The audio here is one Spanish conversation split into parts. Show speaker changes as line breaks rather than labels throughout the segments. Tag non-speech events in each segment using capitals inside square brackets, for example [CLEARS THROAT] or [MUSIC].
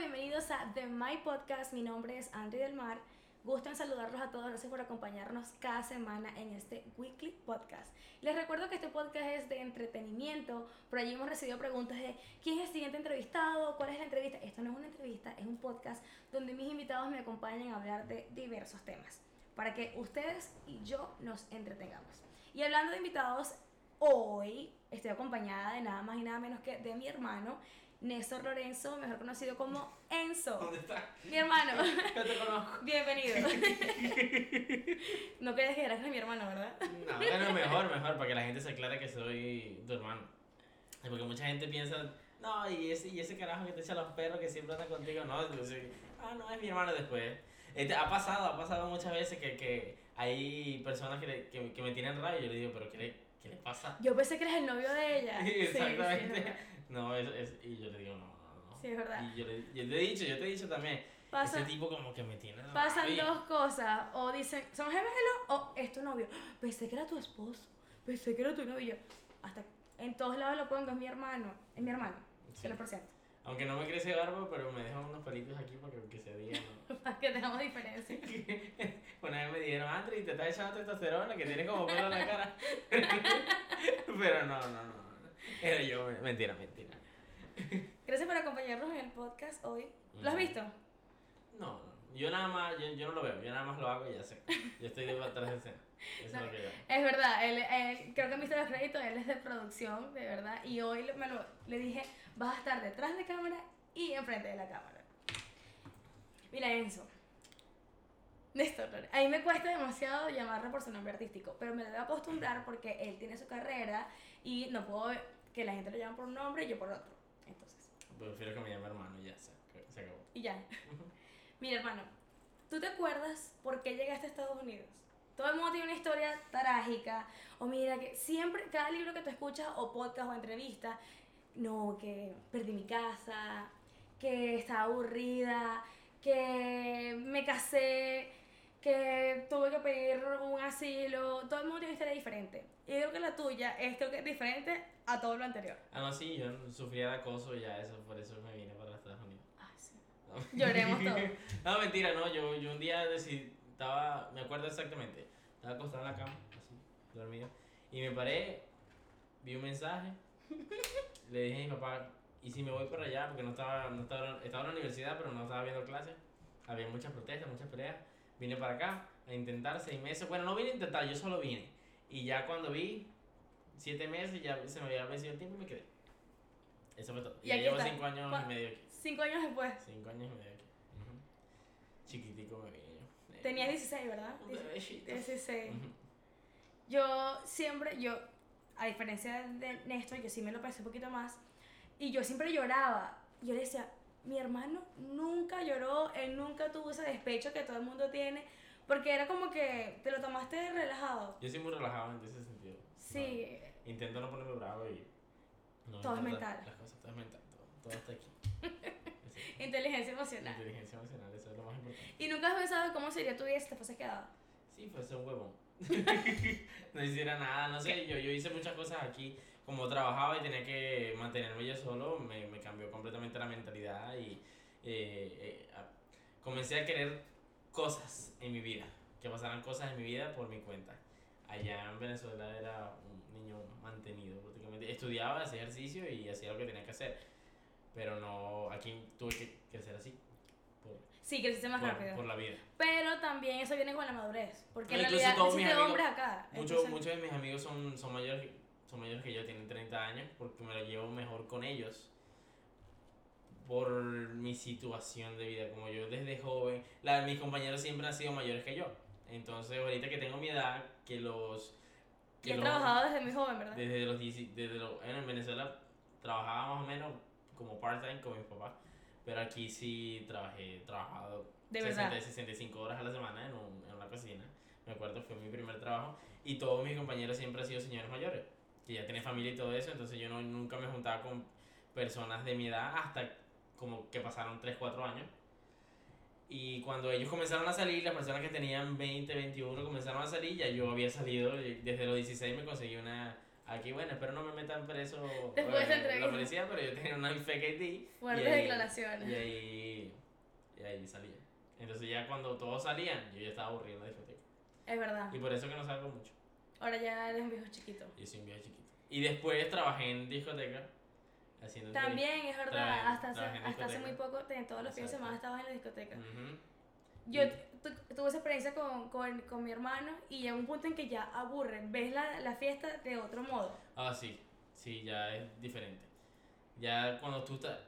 bienvenidos a The My Podcast. Mi nombre es Andri del Mar. Gusto en saludarlos a todos. Gracias por acompañarnos cada semana en este Weekly Podcast. Les recuerdo que este podcast es de entretenimiento. Por allí hemos recibido preguntas de quién es el siguiente entrevistado, cuál es la entrevista. Esto no es una entrevista, es un podcast donde mis invitados me acompañan a hablar de diversos temas para que ustedes y yo nos entretengamos. Y hablando de invitados, hoy estoy acompañada de nada más y nada menos que de mi hermano. Néstor Lorenzo, mejor conocido como Enzo.
¿Dónde está?
Mi hermano. [LAUGHS]
Yo te conozco.
Bienvenido. [LAUGHS] no querías que eras mi hermano, ¿verdad?
No, bueno, mejor, mejor, para que la gente se aclare que soy tu hermano. Porque mucha gente piensa, no, y ese, y ese carajo que te echa los perros que siempre anda contigo, no, ah, no, es mi hermano después. Este, ha pasado, ha pasado muchas veces que, que hay personas que, le- que, que me tienen rabia y yo le digo, pero ¿qué le, qué le pasa?
Yo pensé que eres el novio de ella. [LAUGHS] Sí, sí,
Exactamente.
verdad.
No, es, es, y yo le digo, no, no, no.
Sí, es verdad.
Y yo, le, yo te he dicho, yo te he dicho también,
Pasa-
ese tipo como que me tiene
Pasan
rabia.
dos cosas. O dicen, ¿son gemelos? O es tu novio. Pensé que era tu esposo. Pensé que era tu novio. Hasta en todos lados lo pongo, es mi hermano. Es mi hermano.
Sí.
100%.
Aunque no me crece barba, pero me dejan unos pelitos aquí para que, que se diga, ¿no? [LAUGHS]
Para que tengamos diferencia. [LAUGHS]
Una vez me dijeron, Andri, te estás echando testosterona, que tienes como pelo en la cara. [LAUGHS] Pero no, no, no. [LAUGHS] Era yo, mentira, mentira.
Gracias por acompañarnos en el podcast hoy. ¿Lo has visto?
No. Yo nada más, yo, yo no lo veo, yo nada más lo hago y ya sé. Yo estoy detrás de escena. Eso es lo que yo.
Es verdad, él, él- creo que han visto los créditos, él es de producción, de verdad. Y hoy me lo, le dije, vas a estar detrás de cámara y enfrente de la cámara. Mira, Enzo. Néstor, a mí me cuesta demasiado llamarlo por su nombre artístico, pero me debo acostumbrar porque él tiene su carrera y no puedo que la gente lo llame por un nombre y yo por otro. Entonces,
Prefiero que me llame hermano y ya se, se acabó.
y ya. [LAUGHS] Mira, hermano, ¿tú te acuerdas por qué llegaste a Estados Unidos? Todo el mundo tiene una historia trágica. O mira, que siempre, cada libro que tú escuchas, o podcast o entrevista, no, que perdí mi casa, que estaba aburrida, que me casé, que tuve que pedir un asilo. Todo el mundo tiene una historia diferente. Y yo creo que la tuya es creo que diferente a todo lo anterior.
Ah, no, sí, yo sufría de acoso y ya eso, por eso me vine para Estados Unidos.
Ay, sí.
No.
Lloremos todos. [LAUGHS]
No, mentira, no, yo, yo un día decidí, estaba, me acuerdo exactamente, estaba acostado en la cama, así, dormido, y me paré, vi un mensaje, [LAUGHS] le dije a mi papá, ¿y si me voy para allá? Porque no estaba, no estaba, estaba en la universidad, pero no estaba viendo clases, había muchas protestas, muchas peleas, vine para acá a intentar seis meses, bueno, no vine a intentar, yo solo vine, y ya cuando vi, siete meses, ya se me había vencido el tiempo y me quedé. Eso fue todo.
Y
Y, ya llevo
está.
cinco años
¿Cuá-
y medio aquí.
Cinco años después.
Cinco años y medio aquí. Ujú. Chiquitico me vine yo. Eh,
Tenías 16, ¿verdad?
Un bebecito.
16.
Ujú.
Yo siempre, yo, a diferencia de Néstor, yo sí me lo pensé un poquito más. Y yo siempre lloraba. Yo le decía, mi hermano nunca lloró, él nunca tuvo ese despecho que todo el mundo tiene. Porque era como que te lo tomaste relajado.
Yo soy muy relajado en ese sentido.
Sí.
No, intento no ponerme bravo y. No
Todo es mental.
Las cosas, todo es mental. Todo, todo está aquí. [LAUGHS]
Inteligencia emocional.
Inteligencia emocional, eso es lo más importante.
¿Y nunca has pensado cómo sería tu vida si te fuese quedado?
Sí, fue ser un huevón. [LAUGHS] no hiciera nada, no sé, yo, yo hice muchas cosas aquí. Como trabajaba y tenía que mantenerme yo solo, me, me cambió completamente la mentalidad y eh, eh, a- comencé a querer cosas en mi vida, que pasaran cosas en mi vida por mi cuenta. Allá en Venezuela era un niño mantenido prácticamente. Estudiaba, hacía ejercicio y hacía lo que tenía que hacer. Pero no, aquí tuve que crecer así. Por,
Sí, creciste más
por-
rápido.
por la vida.
Pero también eso viene con la madurez. Porque en
No, incluso
realidad
amigos-
hombres acá.
Muchos,
entonces-
muchos de mis amigos son, son, mayores, son mayores que yo, tienen 30 años, porque me lo llevo mejor con ellos. Por mi situación de vida, como yo desde joven, la, mis compañeros siempre han sido mayores que yo. Entonces, ahorita que tengo mi edad, que los... Que
he
los-
trabajado desde muy joven, ¿verdad?
desde los 10 desde los, bueno, en Venezuela trabajaba más o menos como part-time con mis papás, pero aquí sí trabajé, trabajado
De
60,
verdad.
65 horas a la semana en, un- en una cocina. Me acuerdo, fue mi primer trabajo y todos mis compañeros siempre han sido señores mayores, que ya tienen familia y todo eso, entonces yo no, nunca me juntaba con personas de mi edad hasta como que pasaron 3, 4 años. Y cuando ellos comenzaron a salir, las personas que tenían 20, 21 comenzaron a salir, ya yo había salido, y desde los 16 me conseguí una Aquí, bueno, espero no me metan preso
Después de
eh,
entrevista.
la policía, pero yo tenía una fake ID.
Fuertes
y ahí-
declaraciones.
Y ahí, y ahí salía. Entonces ya cuando todos salían, yo ya estaba aburrido en la discoteca.
Es verdad.
Y por eso que no salgo mucho.
Ahora ya eres un viejo chiquito.
Yo soy un viejo chiquito. Y después trabajé en discoteca. Haciendo
También es verdad, hasta hace, hasta hace muy poco, todos los fines de semana estabas en la discoteca.
Ujú.
Yo
Y-
tu- tuve esa experiencia con, con, con mi hermano y llega un punto en que ya aburre, ves la, la fiesta de otro modo.
Ah, sí. Sí, ya es diferente. Ya cuando tú estás...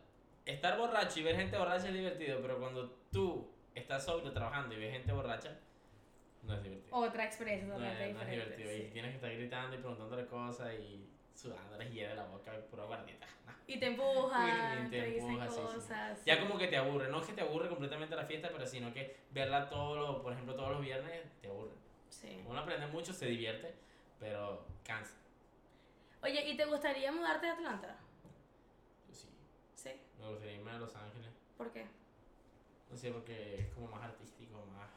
Estar borracho y ver gente borracha es divertido, pero cuando tú estás sobrio trabajando y ves gente borracha, no es divertido.
Otra experiencia
no,
totalmente
es, no es
diferente.
divertido. Y tienes que estar gritando y preguntándole cosas y sudando les hiede la boca, pura guardita. No.
Y te empujan,
Y
te,
te
dicen
empuja, sí, sí.
cosas.
Ya como que te aburre, no es que te aburre completamente la fiesta, pero sino que verla todos los, por ejemplo, todos los viernes te aburre.
Sí.
Uno aprende mucho, se divierte, pero cansa.
Oye, ¿y te gustaría mudarte a Atlanta?
Yo sí,
Sí.
me gustaría irme a Los Ángeles.
¿Por qué?
No sé, porque es como más artístico, más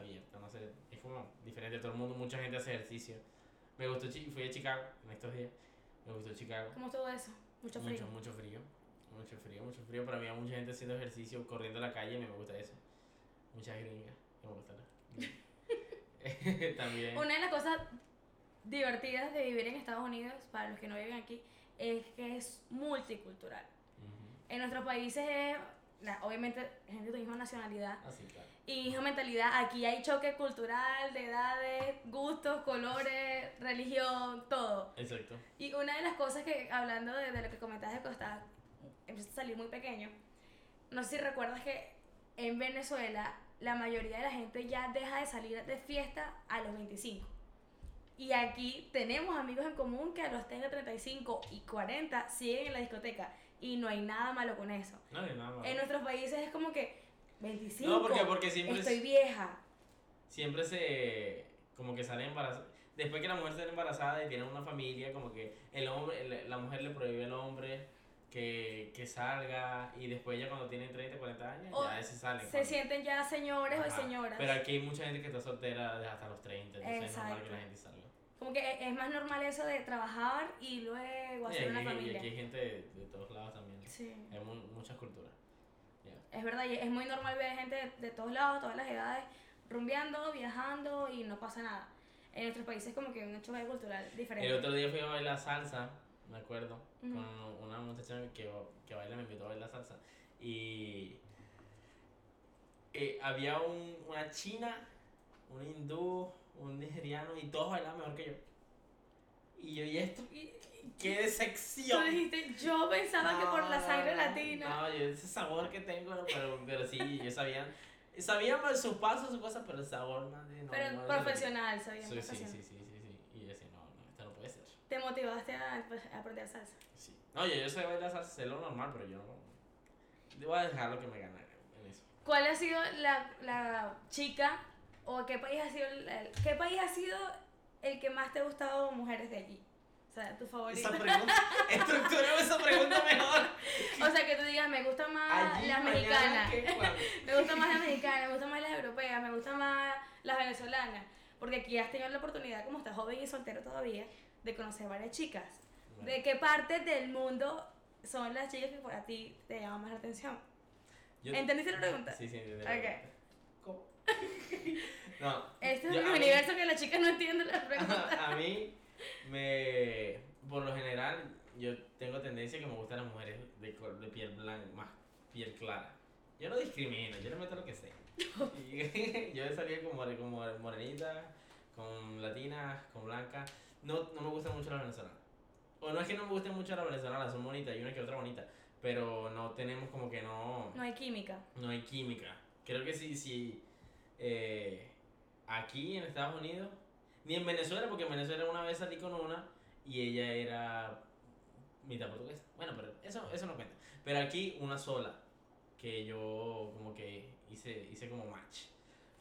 abierto, no sé, es como diferente. Todo el mundo, mucha gente hace ejercicio. Me gustó, fui a Chicago en estos días, me gustó Chicago.
¿Cómo todo eso? Mucho frío.
Mucho, mucho frío, mucho frío, mucho frío, pero había mucha gente haciendo ejercicio, corriendo en la calle, me gusta eso. Muchas gringas, me gusta [LAUGHS] También.
Una de las cosas divertidas de vivir en Estados Unidos, para los que no viven aquí, es que es multicultural.
Ujú.
En nuestros países es, la- obviamente, gente de tu misma nacionalidad
Ah, sí, claro.
y misma mentalidad. Aquí hay choque cultural, de edades, gustos, colores, religión, todo.
Exacto.
Y una de las cosas que, hablando de, de lo que comentabas de que estás, empiezas a salir muy pequeño, no sé si recuerdas que en Venezuela la mayoría de la gente ya deja de salir de fiesta a los 25. Y aquí tenemos amigos en común que a los 30, 35 y 40 siguen en la discoteca. Y no hay nada malo con eso.
No, ni nada más.
En nuestros países es como que 25.
No, porque, porque siempre,
estoy
es-
vieja.
siempre se. Como que sale embarazada. Después que la mujer sale embarazada y tiene una familia, como que el hombre, el- la mujer le prohíbe al hombre que, que salga. Y después ya cuando tiene 30, 40 años,
O
ya se salen.
Se
cuando-
sienten ya señores o señoras.
Pero aquí hay mucha gente que está soltera desde hasta los 30, entonces es normal que
Exacto.
la gente salga.
Como que es más normal eso de trabajar y luego
Y
hacer
aquí,
una
y
familia.
aquí hay gente de, de todos lados también.
Sí.
Hay mu- muchas culturas. Ya.
Es verdad, y es muy normal ver gente de, de todos lados, todas las edades, rumbeando, viajando y no pasa nada. En nuestros países como que un choque cultural diferente.
El otro día fui a bailar salsa, me acuerdo,
Ujú.
con una muchacha que, que baila, me invitó a bailar salsa. Y eh, había un, una china, un hindú, un nigeriano y todos bailaban mejor que yo. Y yo, ¿y esto? ¡Qué
Tú
decepción!
dijiste, yo pensaba que por la sangre latina.
No, yo ese sabor que tengo, no, pero, pero sí, yo sabía. Sabía sus pasos, sus cosas, pero el sabor, madre, no.
pero
no, no,
profesional, sabía
Sí, sí,
profesional.
sí, sí, sí, sí. Y yo decía, no, no, esto no puede ser.
Te motivaste a, pues, a aprender salsa.
Sí. No, yo, yo sé bailar salsa, sé lo normal, pero yo no. Voy a dejarlo que me gane en eso.
¿Cuál ha sido la, la chica o qué país ha sido el, el- qué país ha sido el que más te ha gustado mujeres de allí? O sea, tu favorito.
Esa pregunta, [LAUGHS] estructurame esa pregunta mejor.
O sea, que tú digas, me gustan más
Allí,
las
mañana,
mexicanas. [LAUGHS] Me gustan más las mexicanas, me gustan más las europeas, me gustan más las venezolanas. Porque aquí has tenido la oportunidad, como estás joven y soltero todavía, de conocer varias chicas. ¿De qué parte del mundo son las chicas que por a ti te llaman más la atención?
Yo-
¿Entendiste la pregunta?
Sí, sí, entendí. la
Ok.
pregunta. [LAUGHS] No.
Este es
yo- mí-
universo que las chicas no entienden la pregunta.
a mí, me. Por lo general, yo tengo tendencia que me gustan las mujeres de, de piel blanca, más piel clara. Yo no discrimino, yo le meto lo que. Y [LAUGHS] [LAUGHS] yo he salido con, more- con more- morenita, con latinas, con blanca. No, no me gustan mucho las venezolanas. O no es que no me gusten mucho las venezolanas, son bonitas y una que otra bonita. Pero no tenemos como que no.
No hay química.
No hay química. Creo que sí, sí. Eh, aquí en Estados Unidos, ni en Venezuela, porque en Venezuela una vez salí con una y ella era mitad portuguesa. Bueno, pero eso, eso no cuenta. Pero aquí una sola, que yo como que hice, hice como match.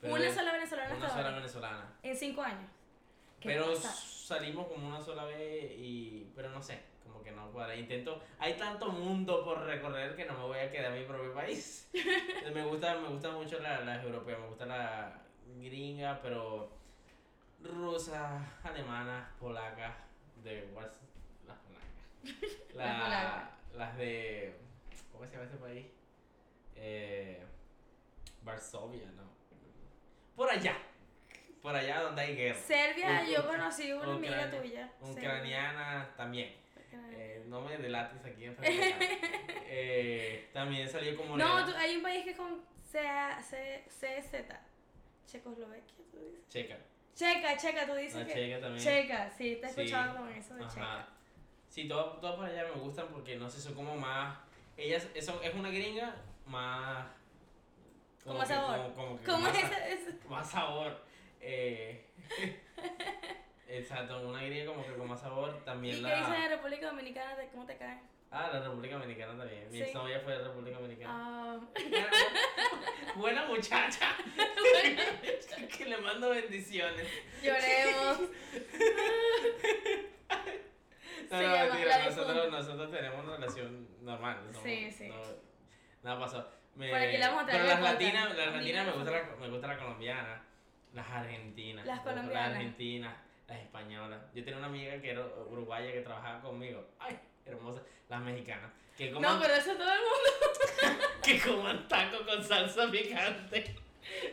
Pero
una sola venezolana
Una sola venezolana.
En cinco años. ¿Qué
Pero
pasa?
salimos como una sola vez y... Pero no sé, como que no cuadra. Intento... Hay tanto mundo por recorrer que no me voy a quedar en mi propio país. [LAUGHS] me gusta me gusta mucho la- las europeas, me gusta la gringa, pero rusa, alemana, polaca, de las polacas. [LAUGHS]
Las
La-
polacas.
las de. ¿Cómo se llama ese país? Eh, Varsovia, ¿no? Por allá. Por allá donde hay guerra.
Serbia, yo conocí una amiga tuya.
Ucraniana también. Eh, no me delates aquí en [LAUGHS] eh, También salió como.
No, tú- hay un país que es con CZ. Checoslovaquia, tú dices.
Checa.
Checa, checa, tú dices que.
checa también.
Checa, sí, te he
Sí.
escuchado con eso de
Ajá.
checa.
Sí, todas todo por allá me gustan porque no sé, son como más. Ellas, eso es una gringa más.
Con más
que-
sabor.
Como, como que
¿Cómo
más, [LAUGHS]
es
más sabor. Eh, [LAUGHS] exacto, una gringa como que con más sabor.
¿Y
También
qué
la.
dices de República Dominicana? ¿De ¿Cómo te cae?
Ah, la República Dominicana también. Mi
Sí.
exnovia fue de República Dominicana.
Ah, [LAUGHS]
Buena, [LAUGHS] buena muchacha. que le mando bendiciones.
lloremos.
No, [LAUGHS]
Se
no, mentira, nosotros, nosotros tenemos una relación normal. no-
Sí, sí.
no- nada pasó. Me,
Por aquí la vamos a traer
pero las latinas, las latinas me gusta la, me gusta la colombiana, las argentinas.
Las colombianas.
Las argentinas, las españolas. Yo tenía una amiga que era uruguaya que trabajaba conmigo. Ay, hermosa. Las mexicanas. Que coman,
No, pero eso todo el mundo. [LAUGHS]
que coman taco con salsa picante.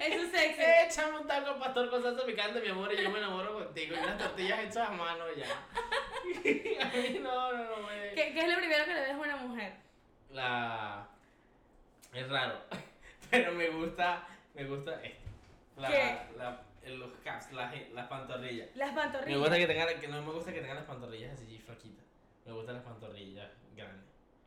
Eso es sexy.
Échame un taco pastor con salsa picante, mi amor, y yo me enamoro contigo. Y unas tortillas hechas a mano ya. [LAUGHS] a mí no, no, no me.
¿Qué, qué es lo primero que le ves a una mujer?
La. Es raro. [LAUGHS] Pero me gusta. Me gusta esto. La,
¿Qué?
La, los caps, las, las pantorrillas.
Las
Me
pantorrillas.
gusta que tengan, que no me gusta que tengan las pantorrillas así flaquitas. Me gustan las pantorrillas grandes.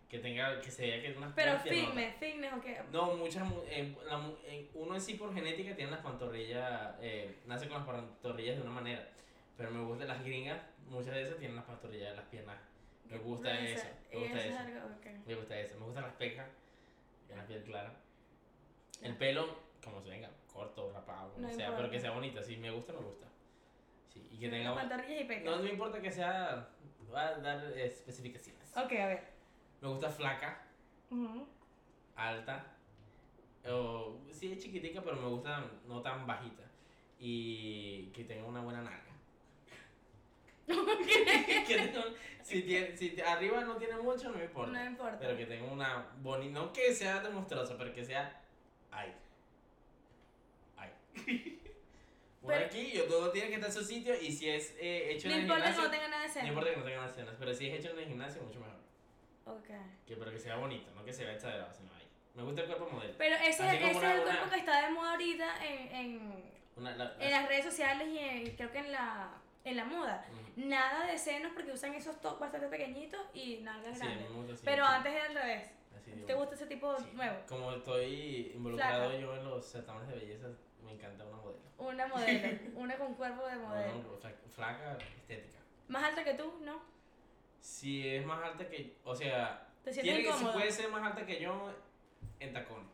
Que tenga, que se vea que unas
Pero fitness, fitness o qué.
No, muchas, mu- eh, la eh, uno en sí por genética tiene las pantorrillas, eh, nace con las pantorrillas de una manera, pero me gustan las gringas, muchas de esas tienen las pantorrillas de las piernas, me gusta
No,
eso,
y
me gusta
eso es
eso,
algo, ok.
me gusta eso, me gustan las pecas, la piel clara, el pelo, como se venga, corto, rapado, como
No
sea, pero que
importa.
sea bonita, si me gusta, me gusta, sí, y que tenga,
Las pantorrillas y pecas.
no me importa que sea, voy a dar especificaciones,
Ok, a ver.
me gusta flaca,
Ujú.
alta. O, sí, es chiquitica, pero me gusta no tan bajita. Y que tenga una buena nalga. [LAUGHS] que tenga si, tiene, si arriba no tiene mucho, no me importa.
No importa.
Pero que tenga una bonita. No que sea demonstrosa, pero que sea. Ay. [LAUGHS] Por
Pero-
aquí, yo, todo tiene que estar en su sitio. Y si es eh, hecho
No
en el
importa que
gimnasio.
no tenga nada de
no
seno.
importa que no tenga las cenas, pero si es hecho en el gimnasio, mucho mejor.
Ok.
Que, pero que sea bonito, no que se vea exagerado, sino ahí. Me gusta el cuerpo modelo.
Pero ese, ese es
una-
el
una-
cuerpo que está de moda ahorita en, en,
Una, la-
en las redes sociales y en- creo que en la, en la moda.
Ujú.
Nada de senos porque usan esos tops bastante pequeñitos y nalgas
Sí,
grandes.
así.
Pero antes era al revés.
así digo.
¿Te gusta ese tipo
Sí.
nuevo?
Como estoy involucrado
Flaca.
yo en los certámenes de belleza, me encanta una modelo.
Una modelo. [LAUGHS] una con cuerpo de modelo.
no, fla- flaca, estética.
¿Más alta que tú? ¿No?
Si es más alta que. O sea,
¿Te sientes
que, si puede ser más alta que yo en tacones.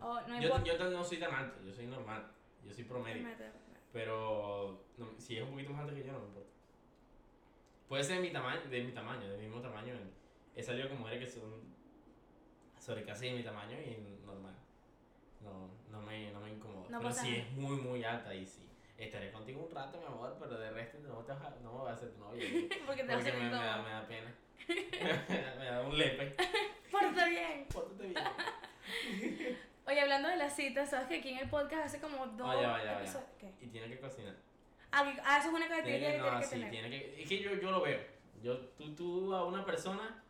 Oh, no
Yo, yo no soy tan alto, yo soy normal. Yo soy promedio. Pero no, si es un poquito más alta que yo, no me importa. Puede ser de mi tamaño, de mi tamaño, del mismo tamaño. He salido con mujeres que son sobre casi de mi tamaño y normal. No, no me, no me incomoda.
No
pero si
nada.
es muy, muy alta y sí. Estaré contigo un rato, mi amor, pero de resto no, te vas a- no me voy a hacer tu novio. [LAUGHS]
Porque te
Porque
hacer
me, me da, me da pena. [LAUGHS] me da un lepe.
Pórtate bien.
Pórtate bien. [LAUGHS]
Oye, hablando de las citas, ¿sabes que aquí en el podcast hace como dos
Vaya, vaya, vaya.
¿Qué?
Y tiene que cocinar.
Ah, ah, eso es una
Tiene
característica
que, no,
tienes que
sí,
tener.
tiene que. Es que yo, yo lo veo. Yo, tú, tú a una persona.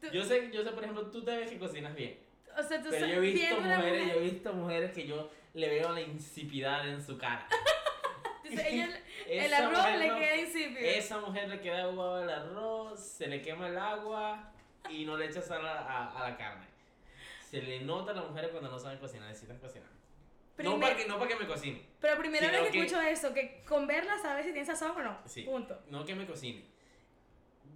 Tú-
Yo sé, yo sé, por ejemplo, tú te ves que cocinas bien.
O sea, tú
Pero yo he visto mujeres,
mujer-
yo he visto mujeres que yo le veo la insipidad en su cara. [LAUGHS]
dice, ella- [LAUGHS] el arroz le
no-
queda insípido.
Esa mujer le queda agua al arroz, se le quema el agua y no le echa sal a, a- a la carne. Se le nota a las mujeres cuando no saben cocinar, necesitan cocinar. No
Primer-
para, que, no para que me cocine,
Pero primera vez que,
que-
escucho eso, que con verla sabes si tiene sazón o no.
Sí.
Punto.
no que me cocine.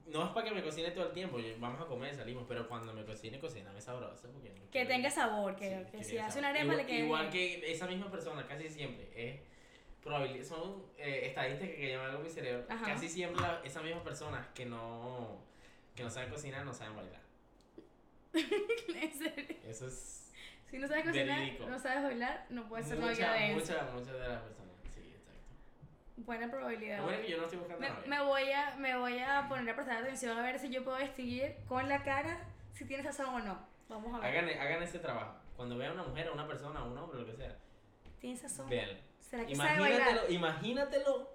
No es para que me cocine todo el tiempo, yo- vamos a comer, salimos, pero cuando me cocine, cocíname sabroso. Porque no
Que tenga sabor, que,
Sí,
que
que
si hace una arepa
igual,
le quede
Igual
bien.
que esa misma persona, casi siempre, es probabilidad, son eh, estadísticas que llaman algo mi cerebro.
Ajá.
Casi siempre la- esas mismas personas que no, que no saben cocinar, no saben bailar. [LAUGHS]
En serio.
Eso es
Si no sabes cocinar, no sabes bailar, no puedes ser novia de eso.
muchas, muchas de las personas.
Buena probabilidad.
Lo bueno es que yo no estoy buscando
Me, voy a, me voy a poner a prestar atención a ver si yo puedo distinguir con la cara si tiene sazón o no. Vamos a ver.
Hagan, hagan ese trabajo. Cuando vean a una mujer, a una persona, a un hombre, lo que sea,
¿Tiene sazón?
véanlo.
¿Será que sabe bailar?
Imagínatelo, imagínatelo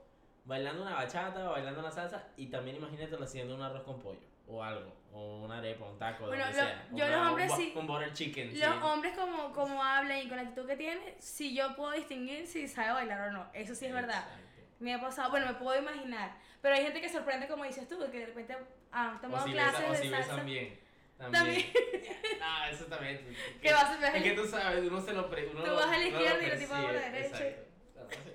bailando una bachata o bailando una salsa y también imagínatelo haciendo un arroz con pollo o algo, o una arepa, un taco,
Bueno,
lo que
lo-
sea.
yo
Una-
los hombres
un,
sí-
Un butter chicken.
Los
sí.
hombres como, como hablan y con la actitud que tienen, si yo puedo distinguir si sabe bailar o no. Eso sí es verdad. Me ha pasado, bueno, me puedo imaginar. Pero hay gente que sorprende, como dices tú, que de repente han
O
tomado
si,
clases
besan, o si
de salsa.
besan bien.
También. [LAUGHS]
no, eso también.
Que vas a
Es que tú sabes, uno se lo pre, uno
Tú
lo-
vas a la
lo
izquierda y el tipo va a la derecha.
Exacto.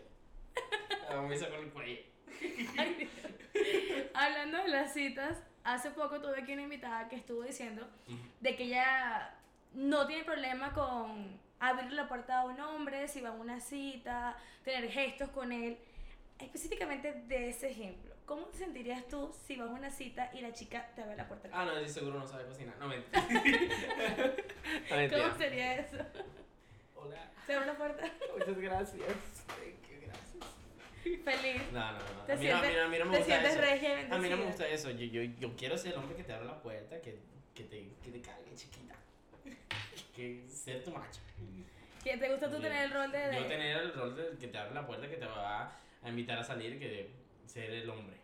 Ah, me con el cuello. [LAUGHS]
Hablando de las citas, hace poco tuve aquí una invitada que estuvo diciendo de que ella no tiene problema con abrir la puerta a un hombre, si va a una cita, tener gestos con él. Específicamente de ese ejemplo, ¿cómo te sentirías tú si vas a una cita y la chica te abre la puerta?
Ah, no, sí, seguro no sabe cocinar. No, mentira. [LAUGHS] no, mentira.
¿Cómo sería eso?
Hola.
¿Se abre la puerta?
Muchas gracias. Thank you, gracias.
Feliz.
No, no, no.
Te
A mí, no- a mí, no- a mí no me gusta
sientes
eso.
regia
A mí no me gusta eso. Yo, yo, yo quiero ser el hombre que te abre la puerta, que, que, te, que te cargue chiquita. Que ser tu macho.
¿Que ¿Te gusta tú
Yo-
tener el rol de.? de-
Yo tener el rol de que te abre la puerta, que te va a invitar a salir, que ser el hombre.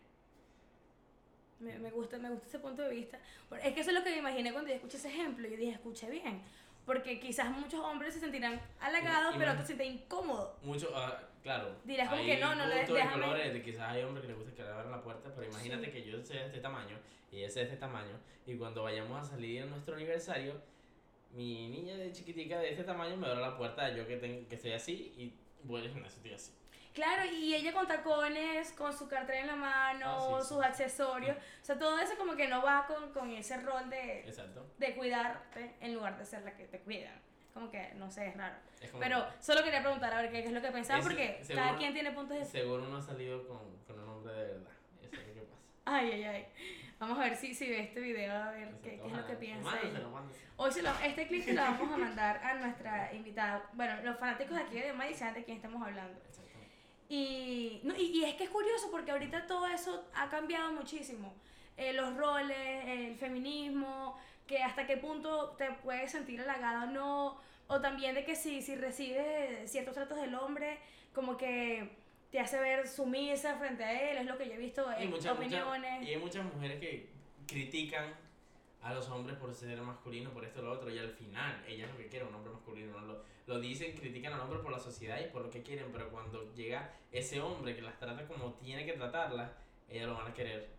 Me, me gusta, me gusta ese punto de vista. Es que eso es lo que me imaginé cuando yo escuché ese ejemplo. Yo dije, escuché bien. Porque quizás muchos hombres se sentirán halagados, pero otros se sienten incómodos.
Mucho, ah, claro.
Dirás como que no, no
y
déjame-
colores de quizás hay hombres que les gusta que le abran la puerta, pero imagínate
Sí.
que yo sea de este tamaño y ella sea de este tamaño y cuando vayamos a salir en nuestro aniversario, mi niña de chiquitica de este tamaño me abre la puerta, yo que, tengo, que estoy así y voy al gimnasio, estoy así.
Claro, y ella con tacones, con su cartera en la mano,
Ah, sí, sí.
sus accesorios. O sea, todo eso como que no va con, con ese rol de,
Exacto.
de cuidarte en lugar de ser la que te cuida. Como que, no sé, es raro.
Es
Pero solo quería preguntar a ver qué, qué es lo que pensaba, porque
seguro-
cada quien tiene puntos de
Seguro no ha salido con, con un hombre de verdad. Eso es lo que pasa.
Ay, ay, ay. Vamos a ver si, si ve este video, a ver qué, qué es lo que piensa
mándaselo.
Hoy se lo, este clip se lo vamos a [LAUGHS] mandar a nuestra invitada. Bueno, los fanáticos de aquí de Madrid saben de quién estamos hablando. Y, no, y, y es que es curioso porque ahorita todo eso ha cambiado muchísimo. Eh, los roles, el feminismo, que hasta qué punto te puedes sentir halagada o no. O también de que si, si recibes ciertos tratos del hombre, como que te hace ver sumisa frente a él, es lo que yo he visto en
muchas, muchas-
opiniones.
y hay muchas mujeres que critican a los hombres por ser masculinos, por esto y lo otro, y al final, ellas lo que quieren, un hombre masculino, no lo, lo dicen, critican al hombre por la sociedad y por lo que quieren, pero cuando llega ese hombre que las trata como tiene que tratarlas, ellas lo van a querer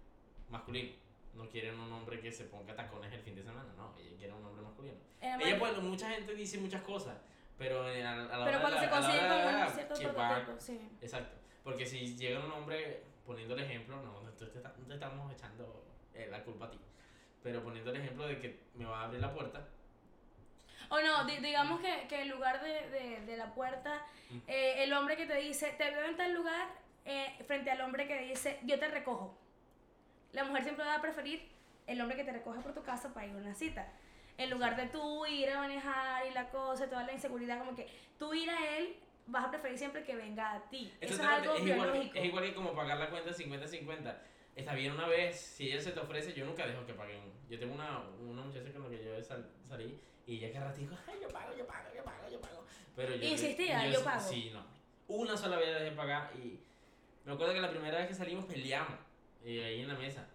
masculino. No quieren un hombre que se ponga tacones el fin de semana, no, ellas quieren un hombre masculino.
Eh,
Ella, pues, mucha gente dice muchas cosas, pero eh, a, a la
pero cuando se consigue
la-
un cierto prototipo, sí.
Exacto. Porque si llega un hombre poniendo el ejemplo, no, no te, te estamos echando eh, la culpa a ti. Pero poniendo el ejemplo de que me va a abrir la puerta,
O no, di- digamos que, que en lugar de, de, de la puerta, eh, el hombre que te dice, te veo en tal lugar, eh, frente al hombre que dice, yo te recojo. La mujer siempre va a preferir el hombre que te recoge por tu casa para ir a una cita. En lugar de tú ir a manejar y la cosa, toda la inseguridad, como que tú ir a él, vas a preferir siempre que venga a ti. Eso es algo
es igual,
biológico.
que, es igual que como pagar la cuenta 50-50. Está bien una vez, si ella se te ofrece, yo nunca dejo que paguen. Yo tengo una, una muchacha con la que yo sal- salí y ella cada ratito, ay, yo pago, yo pago, yo pago, yo pago. Pero yo,
Insistía, yo pago.
Sí, no. Una sola vez dejé pagar y me acuerdo que la primera vez que salimos peleamos eh, ahí en la mesa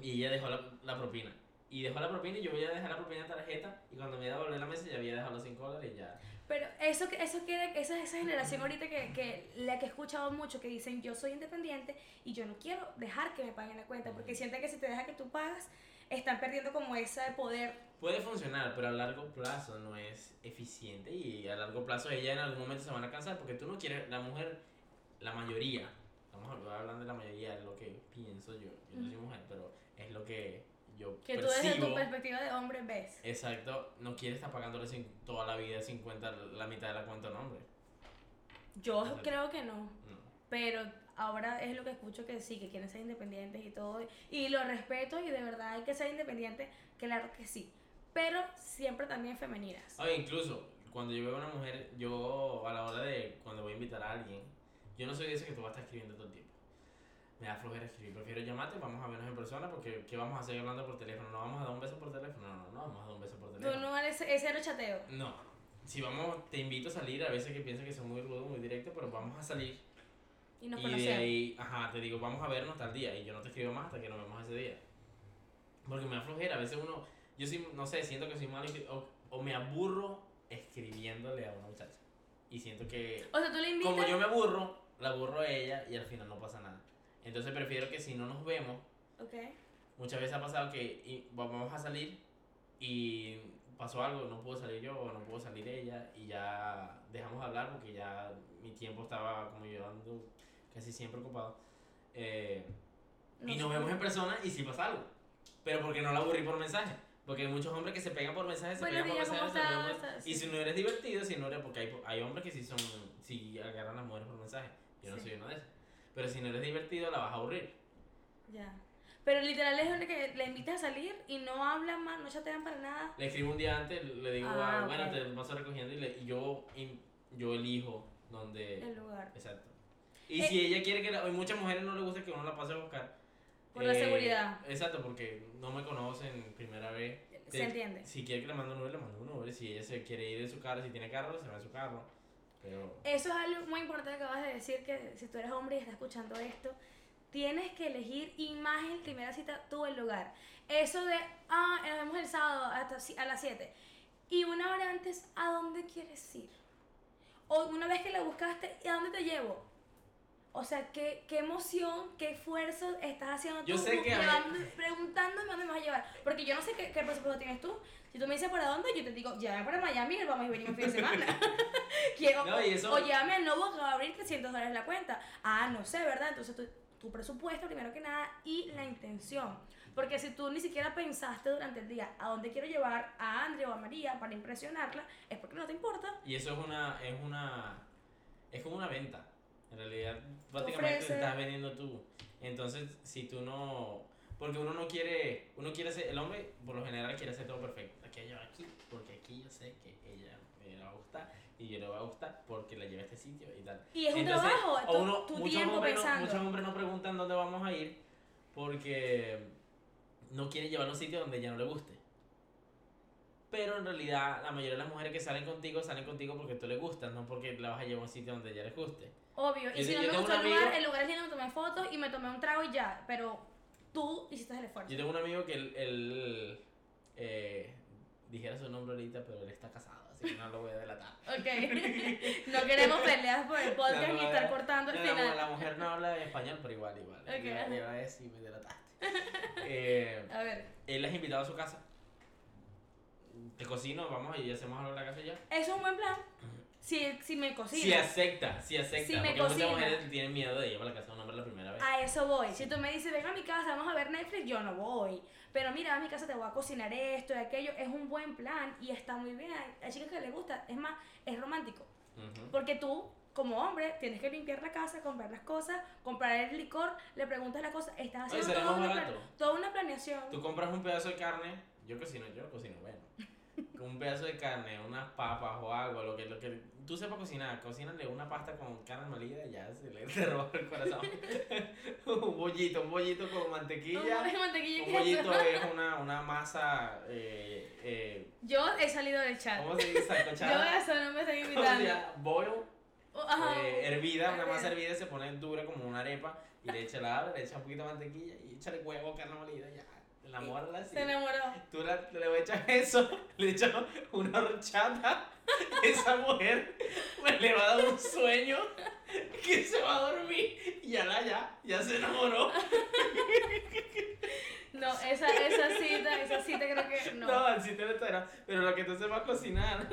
y ella dejó la, la propina. Y dejó la propina y yo voy a dejar la propina en tarjeta y cuando me iba a volver a la mesa ya había dejado los 5 dólares y ya.
Pero eso, eso quiere, esa, esa generación ahorita que, que la que he escuchado mucho que dicen yo soy independiente y yo no quiero dejar que me paguen la cuenta porque sienten que si te deja que tú pagas están perdiendo como ese poder.
Puede funcionar, pero a largo plazo no es eficiente y a largo plazo ella en algún momento se van a cansar porque tú no quieres, la mujer, la mayoría, vamos a hablar hablando de la mayoría, es lo que pienso yo, yo no soy mujer, pero es lo que yo
Que tú desde
percibo.
tu perspectiva de hombre ves.
Exacto, no quiere estar pagándole cin- toda la vida 50, la mitad de la cuenta a un hombre.
Yo
Exacto.
creo que no,
No.
pero ahora es lo que escucho que sí, que quieren ser independientes y todo. Y lo respeto y de verdad hay que ser independiente, claro que sí. Pero siempre también femeninas.
Oye, incluso cuando yo veo a una mujer, yo a la hora de cuando voy a invitar a alguien, Yo no soy de ese que tú vas a estar escribiendo todo el tiempo. Me da flojera escribir. Prefiero llamarte, vamos a vernos en persona porque ¿qué vamos a hacer hablando por teléfono? ¿No vamos a dar un beso por teléfono? No, no, no vamos a dar un beso por
Tú
teléfono.
no eres era chateo.
No. Si vamos, te invito a salir, a veces que piensas que soy muy rudo, muy directo, pero vamos a salir.
Y nos
y de ahí, ajá, te digo, vamos a vernos tal día. Y yo no te escribo más hasta que nos vemos ese día. Porque me da flojera. A veces uno, yo sí, no sé, siento que soy malo o, o me aburro escribiéndole a una muchacha. Y siento que,
O sea, tú le invitas.
como yo me aburro, la aburro a ella y al final no pasa nada. Entonces prefiero que si no nos vemos, muchas veces ha pasado que y vamos a salir y pasó algo, no pudo salir yo o no pudo salir ella y ya dejamos de hablar porque ya mi tiempo estaba como yo ando casi siempre ocupado. Eh, y
No
nos
sé.
vemos en persona y sí pasa algo. Pero porque no la aburrí por mensaje. Porque hay muchos hombres que se pegan por mensajes, se
Buenos
pegan por
días, ¿cómo
mensajes. se pegan por-
estás?
Y
Sí.
si no eres divertido, si no eres. Porque hay, hay hombres que sí son. Sí agarran a las mujeres por mensaje. Yo no
Sí.
soy uno de esos. Pero si no eres divertido, la vas a aburrir.
Ya. Pero literal es donde que le invitas a salir y no hablan más, no chatean para nada.
Le escribo un día antes, le digo,
Ah,
ah, bueno, te paso recogiendo y, le- y yo, y yo elijo donde.
El lugar.
Exacto. Y
Eh,
si ella quiere que la, hay muchas mujeres no les gusta que uno la pase a buscar. eh,
Por la seguridad.
Exacto, porque no me conocen primera vez.
Se entiende.
Si quiere que le mande un Uber, le mando un Uber. Si ella se quiere ir en su carro, si tiene carro, se va en su carro. Pero.
Eso es algo muy importante que acabas de decir, que si tú eres hombre y estás escuchando esto, tienes que elegir imagen, primera cita, tú el lugar. Eso de, ah, nos vemos el sábado hasta a las 7. Y una hora antes, ¿a dónde quieres ir? O una vez que la buscaste, ¿y a dónde te llevo? O sea, ¿qué, qué emoción, qué esfuerzo estás haciendo
Yo
tú
sé que
preguntándome dónde me vas a llevar. Porque yo no sé qué, qué presupuesto tienes tú. Si tú me dices para dónde, yo te digo, llévame para Miami y vamos a venir un fin de semana. [LAUGHS] Quiero,
No, y eso-
O llévame al Novo que va a abrir 300 dólares la cuenta. Ah, no sé, ¿verdad? Entonces tu, tu presupuesto primero que nada y la intención. Porque si tú ni siquiera pensaste durante el día a dónde quiero llevar a Andrea o a María para impresionarla, es porque no te importa.
Y eso es una. Es una. Es como una venta. En realidad, prácticamente te estás vendiendo tú. Entonces, si tú no. Porque uno no quiere. Uno quiere ser. El hombre, por lo general, quiere hacer todo perfecto. Aquí porque aquí yo sé que ella me va a gustar. Y yo le va a gustar porque la llevé a este sitio y tal.
Y es un
Entonces,
trabajo, es
o
tu,
uno-
tu
muchos
tiempo
hombres no-
pensando.
muchos hombres no preguntan dónde vamos a ir porque no quieren llevarlo a un sitio donde ya no le guste. Pero en realidad la mayoría de las mujeres que salen contigo salen contigo porque tú le gustas, no porque la vas a llevar a un sitio donde ya les guste.
Obvio. Y
Yo
si no me gustó
un
el lugar, el lugar es lindo, me tomé fotos y me tomé un trago y ya. Pero tú hiciste el esfuerzo.
Yo tengo un amigo que él, él, eh, dijera su nombre ahorita, pero él está casado, así que no lo voy a delatar. [LAUGHS]
Ok. no queremos peleas por el podcast
No,
ni
no,
estar
no,
cortando el
No,
final.
la mujer no habla español, pero igual, igual.
Ok,
Iba-
ajá.
iba a decir, me delataste. [LAUGHS] Eh,
A ver.
él las invitado a su casa. Te cocino, vamos y hacemos algo en la casa ya.
Eso es un buen plan. Si, si me cocinas.
Si acepta, si acepta.
Si me
porque
cocina.
muchas mujeres tienen miedo de llevar a la casa de un hombre la primera vez.
A eso voy. Si tú me dices, ven a mi casa, vamos a ver Netflix, yo no voy. Pero mira, a mi casa te voy a cocinar esto y aquello. Es un buen plan y está muy bien. Hay chicas que les gusta. Es más, es romántico. Porque tú, como hombre, tienes que limpiar la casa, comprar las cosas, comprar el licor, le preguntas las cosas. Estás haciendo
más
una, toda una planeación.
Tú compras un pedazo de carne, yo cocino, yo cocino bueno. Un pedazo de carne, unas papas o algo, lo que, lo que tú sepas cocinar, cocínale una pasta con carne molida y ya se le [LAUGHS] te roba el corazón. [LAUGHS] un bollito, un bollito con mantequilla.
mantequilla
Un bollito es una, una masa, eh, eh,
Yo he salido del chat.
¿cómo se dice? [LAUGHS]
Yo eso no me estoy
¿Cómo se
invitando.
llama? Boil,
Oh,
eh, hervida, una masa
Hervida.
se pone dura como una arepa y le echa la le echa un poquito de mantequilla y échale huevo, carne molida y ya. Enamórala así.
Se enamoró.
Tú la- le echas eso, [LAUGHS] le echas una horchata, [LAUGHS] esa mujer pues, le va a dar un sueño [LAUGHS] que se va a dormir y ya la ya, ya se enamoró.
No, esa, esa cita, esa cita creo que no.
No, al sitio no está, pero lo que tú sepas cocinar,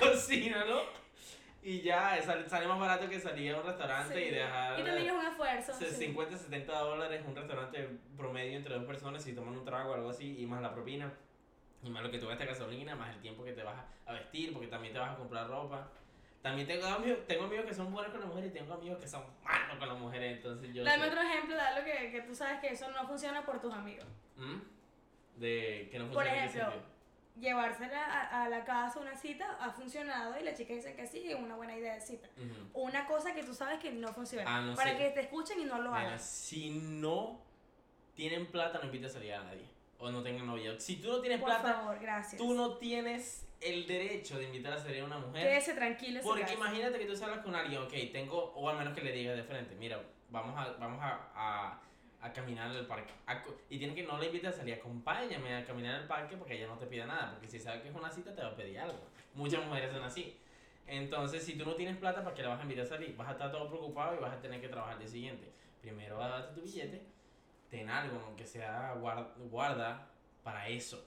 cocínalo y ya, sale, sale más barato que salir a un restaurante
Sí.
y dejar
Y también es un esfuerzo.
se-
sí.
50, 70 dólares un restaurante promedio entre dos personas si toman un trago o algo así y más la propina. Y más lo que tú gastas gasolina, más el tiempo que te vas a- vestir, porque también te vas a comprar ropa. También tengo amigos, tengo amigos que son buenos con las mujeres y tengo amigos que son malos con las mujeres, entonces yo
Dame
sé-
otro ejemplo de algo que, que tú sabes que eso no funciona por tus amigos.
¿Mm? De que no
Por
funciona qué
ejemplo. Llevársela a, a la casa, una cita, ha funcionado y la chica dice que sí, es una buena idea de cita. Una cosa que tú sabes que no funciona.
Ah, no
para
sé.
que te escuchen y no lo
Mira,
hagan.
si no tienen plata, no invites a salir a nadie. O no tengan novia. Si tú no tienes
Por
plata,
favor, gracias.
tú no tienes el derecho de invitar a salir a una mujer.
Quédese tranquilo.
Porque imagínate que tú salgas con alguien, ok, tengo, o al menos que le digas de frente, mira, vamos a, vamos a, a, a caminar el parque. A y tienen que no le invites a salir, acompáñame a caminar el parque porque ella no te pide nada. Porque si sabe que es una cita, te va a pedir algo. Muchas mujeres son así. Entonces, si tú no tienes plata, ¿para qué la vas a invitar a salir? Vas a estar todo preocupado y vas a tener que trabajar el día siguiente. Primero vas a darte tu billete, ten algo, aunque sea guarda, guarda para eso.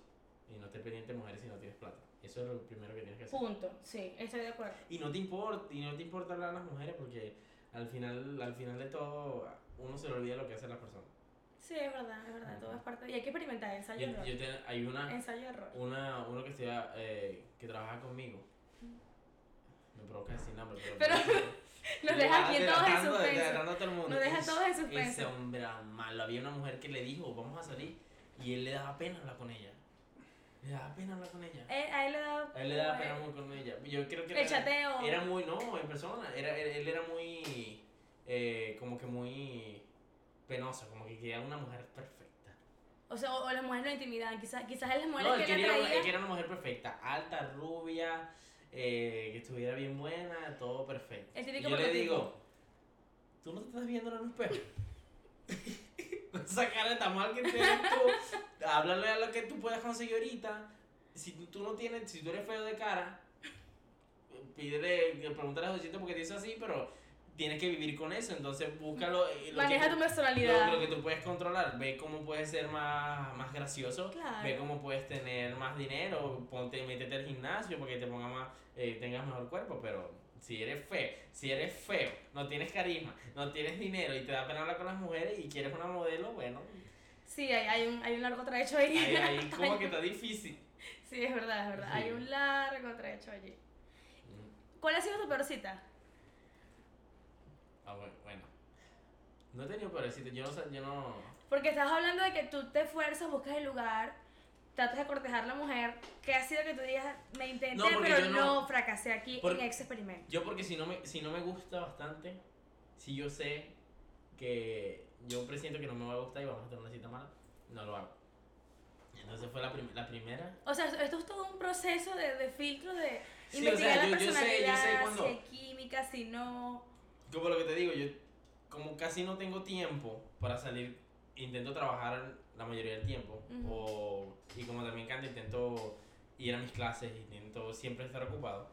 Y no te pendiente mujeres si no tienes plata. Eso es lo primero que tienes que hacer.
Punto. Sí, estoy de acuerdo.
Y no te importa, y no te importa hablar a las mujeres porque al final, al final de todo uno se le olvida lo que hacen las personas.
Sí, es verdad, es verdad. Todo es parte. Y hay que experimentar. Ensayo
Yo,
error.
yo te- hay una,
Ensayo error.
una, uno que estudia, eh, que trabaja conmigo. Me provoca decir nombre, pero.
Pero Nos [LAUGHS] deja aquí todos en suspenso. Nos deja todos en suspenso.
Ese hombre era malo. Había una mujer que le dijo, vamos a salir. Y él le daba pena hablar con ella. Le daba pena hablar con ella.
Eh, a él le da.
A él le daba pena muy con ella. Yo creo que
El chateo.
Era muy, no, en persona. Era, él, él era muy, eh, como que muy penoso, como que quería una mujer perfecta.
O sea, o, o las mujeres lo intimidaban. Quizás, quizás él las mujeres
No, él
que le
quería, una,
atraía.
él quería una mujer perfecta, alta, rubia, eh, que estuviera bien buena, todo perfecto. Y yo le digo, ¿tú no te estás viendo en un espejo? [LAUGHS] Esa cara tan mal que tienes tú, háblale a lo que tú puedas conseguir ahorita. Si tú, tú no tienes, si tú eres feo de cara, pídele, pregúntale a Josito porque te hizo así, pero tienes que vivir con eso, entonces búscalo. eh, lo que
Maneja
tú-
tu personalidad.
lo, lo que tú puedes controlar, ve cómo puedes ser más, más gracioso,
Claro.
ve cómo puedes tener más dinero, ponte, métete al gimnasio porque te ponga más, eh, tengas mejor cuerpo, pero si eres feo, si eres feo, no tienes carisma, no tienes dinero y te da pena hablar con las mujeres y quieres una modelo, bueno,
Sí, hay, hay, un, hay un largo trecho ahí.
ahí [LAUGHS] como que está difícil.
Sí, es verdad, es verdad.
Sí.
Hay un largo trecho allí. ¿Cuál ha sido tu peor cita?
Ah, bueno, bueno. No he tenido pobrecito, yo no sé, yo no...
Porque estás hablando de que tú te esfuerzas, buscas el lugar, tratas de cortejar a la mujer. ¿Qué ha sido que tú digas, me intenté,
No,
pero
yo
no,
no-
fracasé aquí
Por-
en ese experimento?
Yo porque si no me, si no me gusta bastante, si yo sé que yo presiento que no me va a gustar y vamos a tener una cita mala, no lo hago. Entonces fue la, prim- la primera.
O sea, esto es todo un proceso de, de filtro de
Sí, o
investigar
sea,
la
yo- yo sé- yo sé
personalidad,
cuando-
si hay química, si no.
Como lo que te digo, yo como casi no tengo tiempo para salir, intento trabajar la mayoría del tiempo.
Ujú.
o, y como también canto, intento ir a mis clases, intento siempre estar ocupado.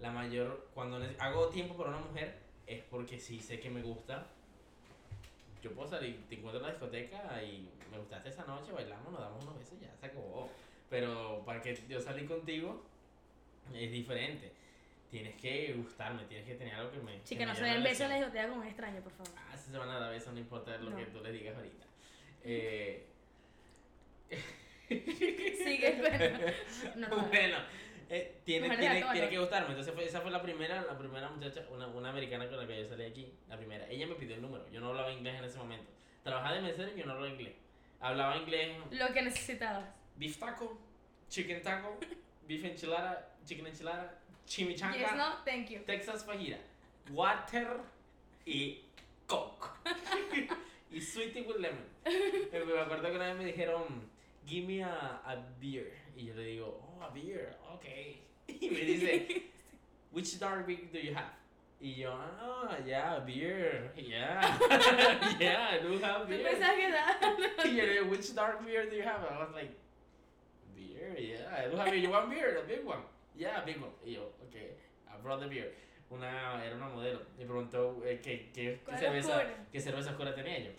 La mayor, cuando hago tiempo para una mujer, es porque si sé que me gusta. Yo puedo salir, te encuentro en la discoteca y me gustaste esa noche, bailamos, nos damos unos besos y ya se acabó. Pero para que yo salí contigo es diferente. Tienes que gustarme, tienes que tener algo que me. que
Chica,
me
no se den besos en la discoteca con un extraño, por favor.
Ah, si se van a dar besos, no importa lo
No.
que tú le digas ahorita. [LAUGHS] Eh,
Sigue, [LAUGHS] bueno. No, no, no.
bueno, eh, tiene, tiene, tiene que gustarme. Entonces fue, esa fue la primera, la primera muchacha, una, una americana con la que yo salí aquí. La primera. Ella me pidió el número. Yo no hablaba inglés en ese momento. Trabajaba de mesero y yo no hablaba inglés. Hablaba inglés
Lo que necesitabas.
beef taco, chicken taco, [LAUGHS] beef enchilada, chicken enchilada, chimichanga,
Yes, no, thank you.
Texas fajira, water y coke. [LAUGHS] y sweetie with lemon. Me acuerdo que una vez me dijeron, give me a, a beer. Y yo le digo, oh, a beer, ok. [LAUGHS] Y me dice, which dark beer do you have? Y yo, ah, yeah, beer, yeah, [LAUGHS] yeah, I do have
¿Tú
beer. Y yo le digo, which dark beer do you have? I was like, beer, yeah, I do have beer. You want beer? A big one. Yeah, big one. Y yo, okay, I brought the beer. Una, era una modelo. Me preguntó eh, qué, qué, qué
¿Cuál
cerveza,
oscura?
qué cerveza oscura tenía. Y yo,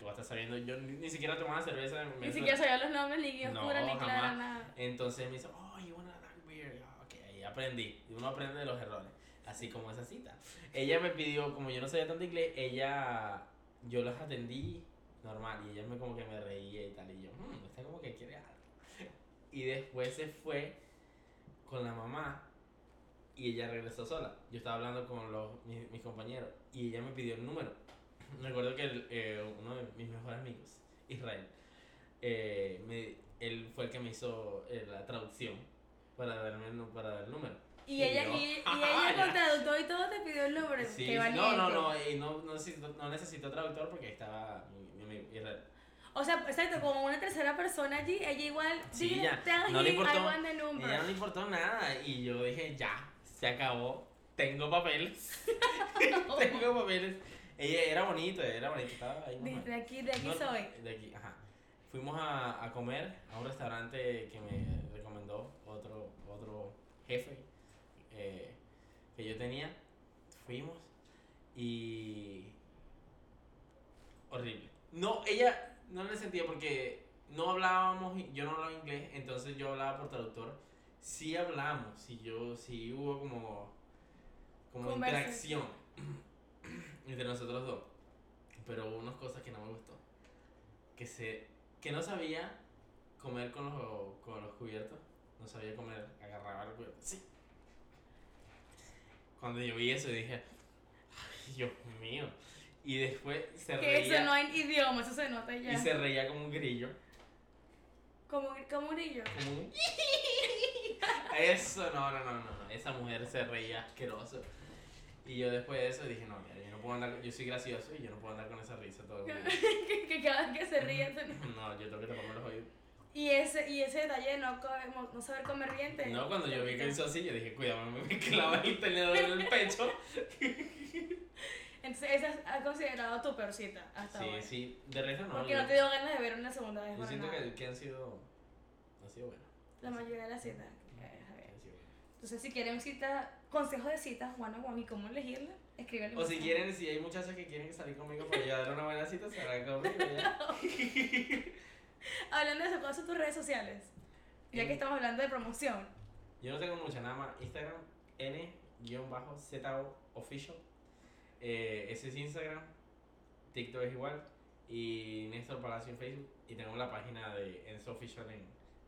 tú vas a estar sabiendo, yo ni, ni siquiera tomaba cerveza. en
Ni siquiera sabía los nombres, ni guía
No,
oscura, ni clara, nada.
Entonces me dice, oh, you want a dark beer. Yo, ok, ahí aprendí. Y uno aprende de los errores. Así como esa cita. Ella me pidió, como yo no sabía tanto inglés, ella, yo las atendí normal. Y ella me como que me reía y tal. Y yo, hmm, esta como que quiere algo. Y después se fue con la mamá. Y ella regresó sola. Yo estaba hablando con los, mis, mis compañeros. Y ella me pidió el número. [CLEARS THROAT] Recuerdo que el, eh, uno de mis mejores amigos, Israel, eh, me, él fue el que me hizo eh, la traducción para darme el, para dar el número.
Y
Y
ella,
yo,
y, y
"Ah,
ella
ya".
con traductor y todo te pidió el número.
Sí,
Qué
no, no, no, y no, no, traductor porque estaba mi, mi amigo Israel.
O sea, exacto, como una tercera persona allí, ella igual.
Sí, ya,
"Tell
no le importó,
I want the number".
Ella no le importó nada y yo dije, ya, se acabó, tengo papeles, [LAUGHS] [LAUGHS] tengo papeles. Ella era bonita, era bonita, estaba ahí. Mamá.
de aquí, de aquí
No,
soy.
De aquí, ajá. Fuimos a, a comer a un restaurante que me recomendó otro, otro jefe eh, que yo tenía. Fuimos y. Horrible. No, ella no le sentía porque no hablábamos, yo no hablaba inglés, entonces yo hablaba por traductor. Sí hablamos, sí, yo, sí hubo como, como interacción [CLEARS THROAT] entre nosotros dos. Pero hubo unas cosas que no me gustó. Que se que no sabía comer con los, con los cubiertos. No sabía comer, agarraba el cubierto. Sí. Cuando yo vi eso dije, ay, Dios mío. Y después se
Que eso
reía.
no hay idioma, eso se nota ya.
y se reía como un grillo.
Como, como un grillo.
Como un... [LAUGHS] Eso, no, no, no, no. Esa mujer se reía asqueroso. Y yo después de eso dije, no, mira, yo no puedo andar, yo soy gracioso y yo no puedo andar con esa risa todo el día. [LAUGHS]
que, que cada vez que se ríe. se- [LAUGHS]
No, yo tengo que taparme los oídos.
Y ese, y ese detalle de no, no saber comer bien te-
No, cuando yo vi que hizo así, yo dije, cuidado, me clava el tenedor en el pecho.
Entonces, esa has considerado tu peor cita hasta
Sí,
ahora.
sí, de resto no.
Porque
yo,
no te dio ganas de ver una segunda vez.
yo siento
nada.
que, que han sido, han sido buenas.
La mayoría de las citas. Entonces, si quieren cita, consejos de citas, one on one y cómo elegirla, escríbele.
O si quieren, si hay muchachas que quieren salir conmigo para dar una buena cita, se harán conmigo ya. [LAUGHS] [LAUGHS]
Hablando de eso, ¿cuáles son tus redes sociales? Ya que estamos hablando de promoción.
Yo no tengo mucha, nada más Instagram, N-ZO official. Eh, ese es Instagram, TikTok es igual. Y Néstor Palacio en Facebook. Y tenemos la página de Enzo Official en,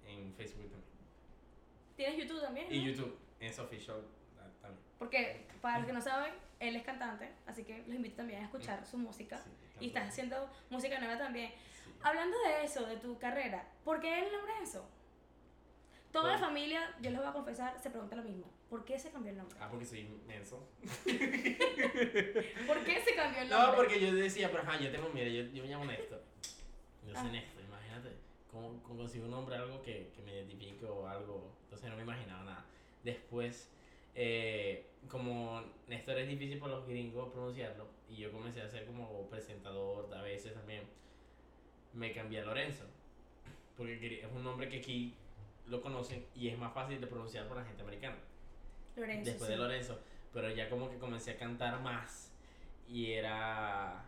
en Facebook también.
¿Tienes YouTube también?
Y
no?
YouTube, Enzo Official ah, también.
Porque, para los que no [LAUGHS] saben, él es cantante, así que los invito también a escuchar su música.
Sí,
Y estás haciendo música nueva también.
Sí.
Hablando de eso, de tu carrera, ¿por qué el nombre eso? Toda la familia, yo les voy a confesar, se pregunta lo mismo. ¿Por qué se cambió el nombre?
Ah, porque soy menso. [LAUGHS]
¿Por qué se cambió el nombre?
No, porque yo decía, pero ajá, yo tengo, mira, yo, yo me llamo Néstor. Yo soy
Ah.
Néstor, imagínate. ¿Cómo, cómo consigo un nombre, algo que, que me identifique o algo? Entonces no me imaginaba nada. Después, eh, como Néstor es difícil para los gringos pronunciarlo, y yo comencé a ser como presentador a veces también, me cambié a Lorenzo. Porque es un nombre que aquí lo conocen y es más fácil de pronunciar por la gente americana
Lorenzo.
después
sí.
de Lorenzo, pero ya como que comencé a cantar más y era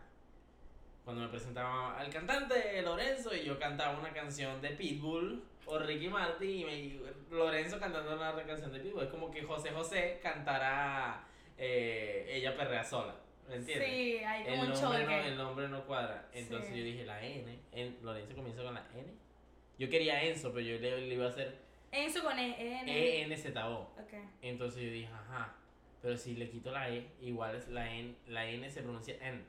cuando me presentaba al cantante Lorenzo y yo cantaba una canción de Pitbull o Ricky Martin y, me, y Lorenzo cantando una canción de Pitbull, es como que José José cantara eh, ella perrea sola, ¿me entiendes?
Sí, hay como
el
un
nombre, no, el nombre no cuadra. Entonces
Sí.
yo dije la N. En, Lorenzo comienza con la N. Yo quería Enzo, pero yo le, le iba a hacer
Enzo con E, N.
E N Z O.
Ok.
Entonces yo dije, ajá, pero si le quito la E, igual es la N, la N se pronuncia N.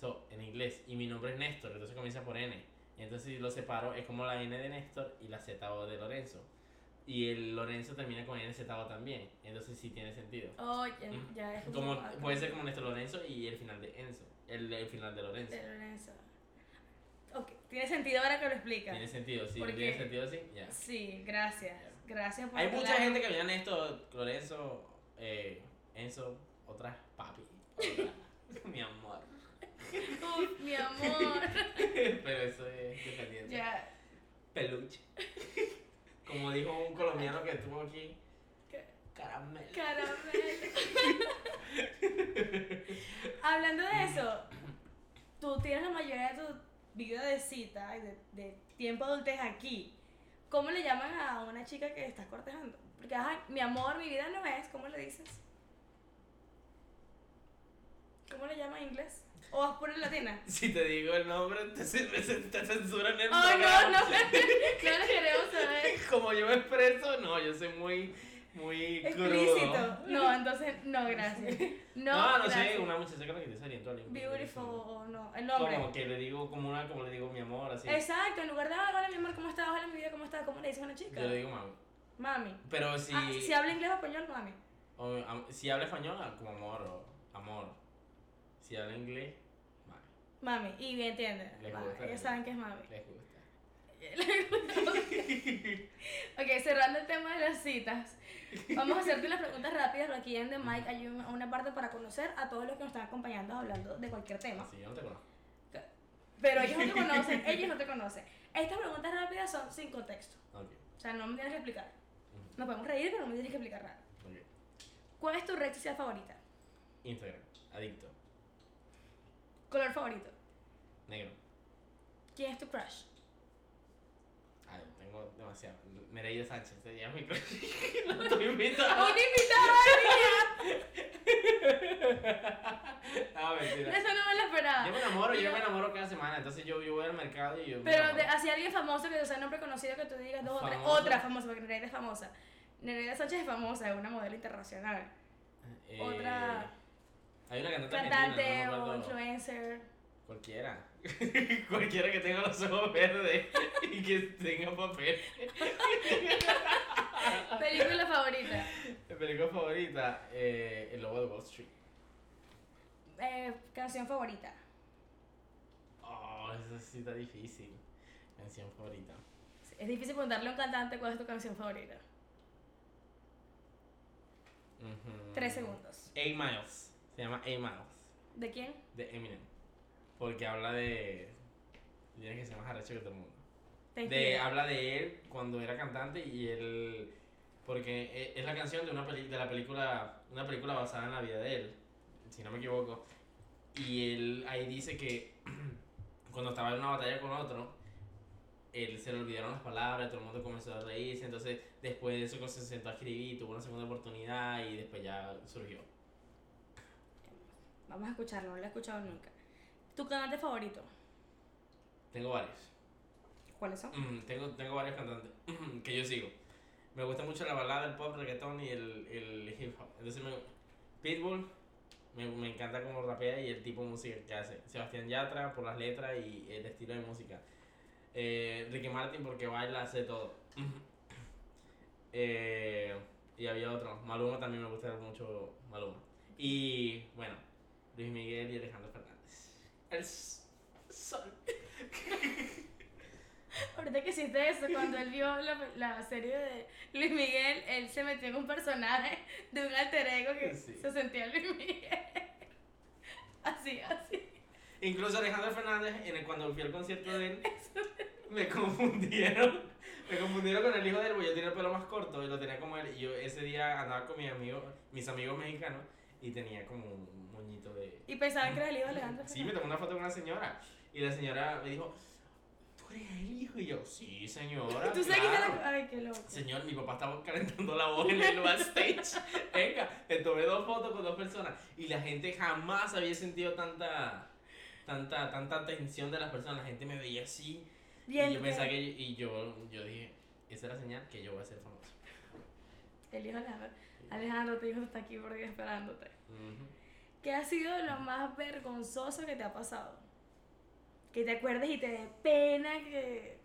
So, en inglés. Y mi nombre es Néstor, entonces comienza por N. Entonces si lo separo, es como la N de Néstor y la Z O de Lorenzo. Y el Lorenzo termina con N Z O también. Entonces sí tiene sentido.
Oh, ya, ya es
Como,
como-
puede ser como Néstor Lorenzo y el final de Enzo. El, el final de Lorenzo.
De Lorenzo. Tiene sentido ahora que lo explicas.
Tiene sentido, sí.
Porque-
Tiene sentido, sí. Ya.
Sí, gracias. Gracias por
Hay mucha gente que veía Néstor, Lorenzo, eh, Enzo, otras papi. otra, [LAUGHS] mi amor.
Uf, mi amor. [LAUGHS]
Pero eso es dependiente.
ya.
Peluche. Como dijo un colombiano que estuvo aquí,
¿Qué?
caramelo.
Caramelo. [LAUGHS] Hablando de eso, tú tienes la mayoría de tu vida de cita de, de tiempo adultez aquí. ¿Cómo le llaman a una chica que estás cortejando? Porque, ajá, mi amor, mi vida no es, ¿cómo le dices? ¿Cómo le llaman en inglés? ¿O vas por el latina? [LAUGHS]
Si te digo el nombre, te, te, censuran el
Ay, no,
programa.
no, no lo queremos saber. [LAUGHS]
Como yo me expreso, no, yo soy muy, muy crudo.
Explícito. No, entonces no, gracias. [LAUGHS] No,
No, no
gracias.
sé, una muchacha con la que te salí en
Beautiful o no, el nombre.
Como que le digo, como una, como le digo mi amor, así.
Exacto, en lugar de, "Ah, hola mi amor, ¿cómo estás? Hola mi vida, ¿cómo estás? ¿Cómo le dices a una chica?
Yo le digo mami.
Mami.
Pero si,
Ah, si habla inglés o español, mami.
o, si habla español, ah, como amor o amor. Si habla inglés, mami.
Mami, y bien entiende.
Les
Mami,
gusta,
Ellos
les
saben que es mami.
Les gusta. [LAUGHS]
ok, cerrando el tema de las citas, vamos a hacerte unas preguntas rápidas. Aquí en The Mic hay un- una parte para conocer a todos los que nos están acompañando hablando de cualquier tema.
Así, yo no te conozco.
Pero ellos no te conocen, ellos no te conocen. Estas preguntas rápidas son sin contexto. O sea, no me tienes que explicar. Nos podemos reír, pero no me tienes que explicar nada. ¿Cuál es tu red social favorita?
Instagram, adicto,
¿Color favorito?
negro.
¿Quién es tu crush?
Nereida Sánchez, ella es mi. No estoy invitado.
¡Un invitado
Ah, mentira.
Eso no me lo esperaba.
Yo me enamoro, yo
Yo-
me enamoro cada semana. Entonces yo, yo voy al mercado y yo.
Pero así alguien famoso que sea nombre conocido que tú digas dos o tres. Otra famosa, porque Nereida es famosa. Nereida Sánchez es famosa, es una modelo internacional.
Eh,
otra
Hay una cantante,
Cantante
no
o influencer.
Cualquiera. [LAUGHS] Cualquiera que tenga los ojos verdes y que tenga papel.
Película favorita.
Mi [LAUGHS] película favorita, eh, El Lobo de Wall Street.
Eh, canción favorita.
Oh, eso sí está difícil. Canción favorita.
Es difícil preguntarle a un cantante cuál es tu canción favorita. Tres segundos.
Eight Miles. Se llama Eight Miles.
¿De quién?
De Eminem. Porque habla de. Tienes que ser más arrecho que todo el mundo.
Te
De, habla de él cuando era cantante y él. Porque e- es la canción de una peli, de la película. Una película basada en la vida de él. Si no me equivoco. Y él ahí dice que [CLEARS THROAT] cuando estaba en una batalla con otro, él se le olvidaron las palabras, todo el mundo comenzó a reírse. Entonces, después de eso, se sentó a escribir, tuvo una segunda oportunidad y después ya surgió.
Vamos a escucharlo, no lo he escuchado nunca. ¿Tu cantante favorito?
Tengo varios.
¿Cuáles son?
Mm, tengo, tengo varios cantantes [CLEARS THROAT] que yo sigo. Me gusta mucho la balada, el pop, el reggaetón y el, el hip hop. Entonces, me, Pitbull, me, me encanta cómo rapea y el tipo de música que hace. Sebastián Yatra por las letras y el estilo de música. Eh, Ricky Martin porque baila, hace todo. [CLEARS THROAT] Eh, y había otro. Maluma también me gusta mucho Maluma. Y bueno, Luis Miguel y Alejandro Fernández. El sol. [LAUGHS]
Ahorita que hiciste eso, cuando él vio la, la serie de Luis Miguel, él se metió en un personaje de un alter ego que
Sí.
se sentía Luis Miguel. [LAUGHS] Así, así.
Incluso Alejandro Fernández, en el, cuando fui al concierto de él, [LAUGHS] me confundieron. Me confundieron con el hijo de él, porque yo tenía el pelo más corto y lo tenía como él. Y yo ese día andaba con mis amigos, mis amigos mexicanos y tenía como un moñito de.
Y pensaban que era el hijo de Alejandro.
Sí, me tomé una foto con una señora. Y la señora me dijo, ¿tú eres el hijo? Y yo, sí, señora.
¿Tú
claro".
era? Ay, qué loco.
Señor, mi papá estaba calentando la voz en el backstage. [LAUGHS] Venga, te tomé dos fotos con dos personas. Y la gente jamás había sentido tanta, tanta, tanta atención de las personas. La gente me veía así.
Bien,
y yo pensaba que, y yo, yo dije, esa es la señal que yo voy a ser famoso.
El hijo de Alejandro. Alejandro, tu hijo está aquí por ahí esperándote.
Ujú.
¿Qué ha sido lo más vergonzoso que te ha pasado? Que te acuerdes y te dé pena que...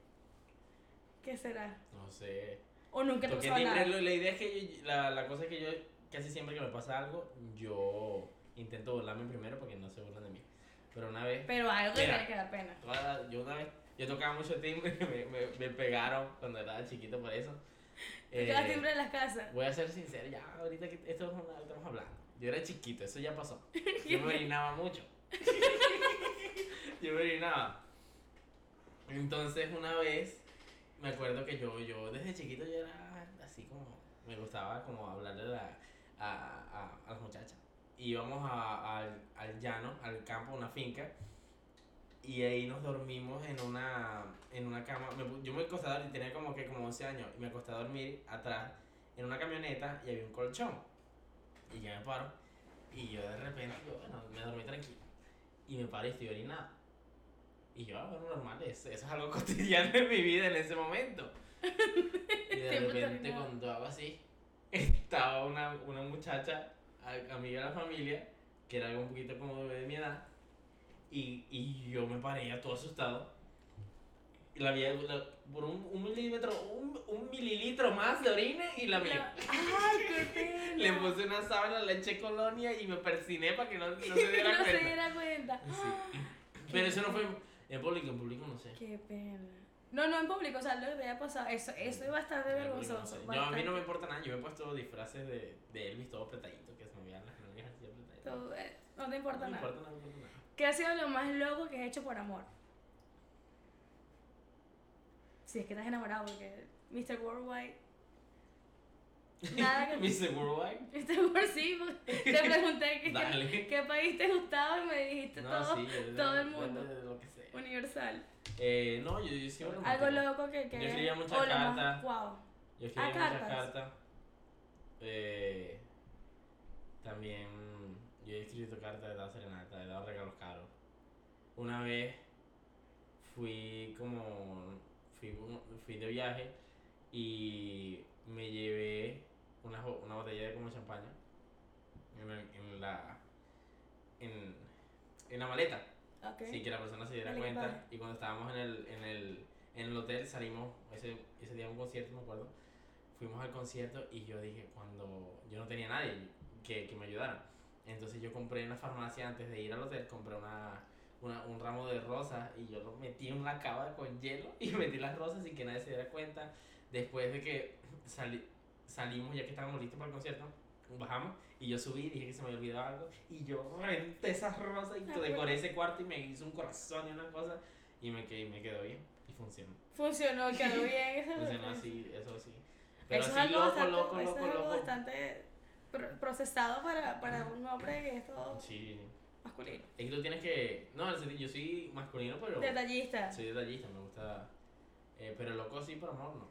¿Qué será?
No sé.
O nunca te
Porque
pasó nada.
la idea es que yo- la, la cosa es que yo, casi siempre que me pasa algo, yo intento burlarme primero porque no se burlan de mí. Pero una vez,
Pero algo que tiene que dar pena.
toda- yo una vez, yo tocaba mucho timbre, [LAUGHS] me, me, me pegaron cuando era chiquito por eso.
Te
Eh,
en las casas.
Voy a ser sincero, ya ahorita que esto es estamos hablando. Yo era chiquito, eso ya pasó. [LAUGHS] Yo me orinaba mucho. yo me orinaba. Entonces una vez me acuerdo que yo, yo desde chiquito yo era así como, me gustaba como hablarle a, la- a, a, a las muchachas. Íbamos a- al, al llano, al campo, a una finca, y ahí nos dormimos en una, en una cama. Me yo me acosté a dormir, tenía como que como 11 años, y me acosté a dormir atrás en una camioneta y había un colchón. Y ya me paro, y yo de repente, yo, bueno, me dormí tranquilo. Y me paro y estoy orinado. Y yo, ah, bueno, normal, eso, eso es algo [LAUGHS] cotidiano en mi vida en ese momento. [LAUGHS] Y de repente cuando hago así, [LAUGHS] estaba una, una muchacha amiga de la familia, que era algo un poquito como de mi edad, y, y yo me paré ya todo asustado. Y la vi la- por un, un milímetro, un, un mililitro más de orina y la vi. [LAUGHS]
¡Ay, qué pena!
Le puse una sábana, le eché colonia y me persiné para que no, no se diera [LAUGHS]
no se
cuenta.
diera cuenta.
Sí. [GASPS] Pero eso no fue en público, en público no sé.
Qué pena. No, no en público, o sea, lo que había pasado, eso, eso es bastante
En no
vergonzoso.
Yo, a mí no me importa nada, yo me he puesto disfraces de, de Elvis todo apretadito, que se me vean las nalgas así apretaditas.
Eh, no te importa
no me
nada.
importa, no me importa nada.
¿Qué ha sido lo más loco que has hecho por amor? Si es que estás enamorado, porque Mr. Worldwide. Nada que. [LAUGHS]
Mr. Worldwide.
Mr. World, sí, te pregunté que,
Dale. [LAUGHS]
qué país te gustaba y me dijiste
No,
todo
sí, yo-
todo el
yo-
mundo.
de lo que sea.
universal.
Eh, no, yo, yo me
Algo loco que. que
Yo escribía muchas
más-
cartas.
Wow.
Yo escribí
Ah,
muchas
cartas.
Eh, también yo he escrito cartas, he dado serenata, he dado regalos caros. Una vez fui como. Fui, fui de viaje y me llevé una, una botella de como champaña en, en la. En, en la maleta.
Ok.
Sí, que la persona se diera cuenta.
vale.
Y cuando estábamos en el, en el, en el hotel, salimos ese, ese día a un concierto, me acuerdo. Fuimos al concierto y yo dije, cuando yo no tenía nadie que, que me ayudara. Entonces yo compré en la farmacia antes de ir al hotel, compré una, una, un ramo de rosas y yo lo metí en una cava con hielo y [LAUGHS] metí las rosas sin que nadie se diera cuenta. Después de que sali- salimos, ya que estábamos listos para el concierto, bajamos y yo subí, dije que se me había olvidado algo y yo reventé esas rosas y
Ah,
decoré ese cuarto y me hice un corazón y una cosa y me, quedé, me quedó bien y funcionó.
Funcionó, quedó bien. [LAUGHS] Eso,
Funcionó así, eso sí. Pero
eso es
así
algo
loco,
bastante,
loco,
eso
loco,
es algo
loco.
bastante procesado para, para un hombre que es todo
Sí.
masculino.
Es que tú tienes que. No, yo soy masculino, pero.
Detallista.
Soy detallista, me gusta. eh, pero loco sí por amor, no.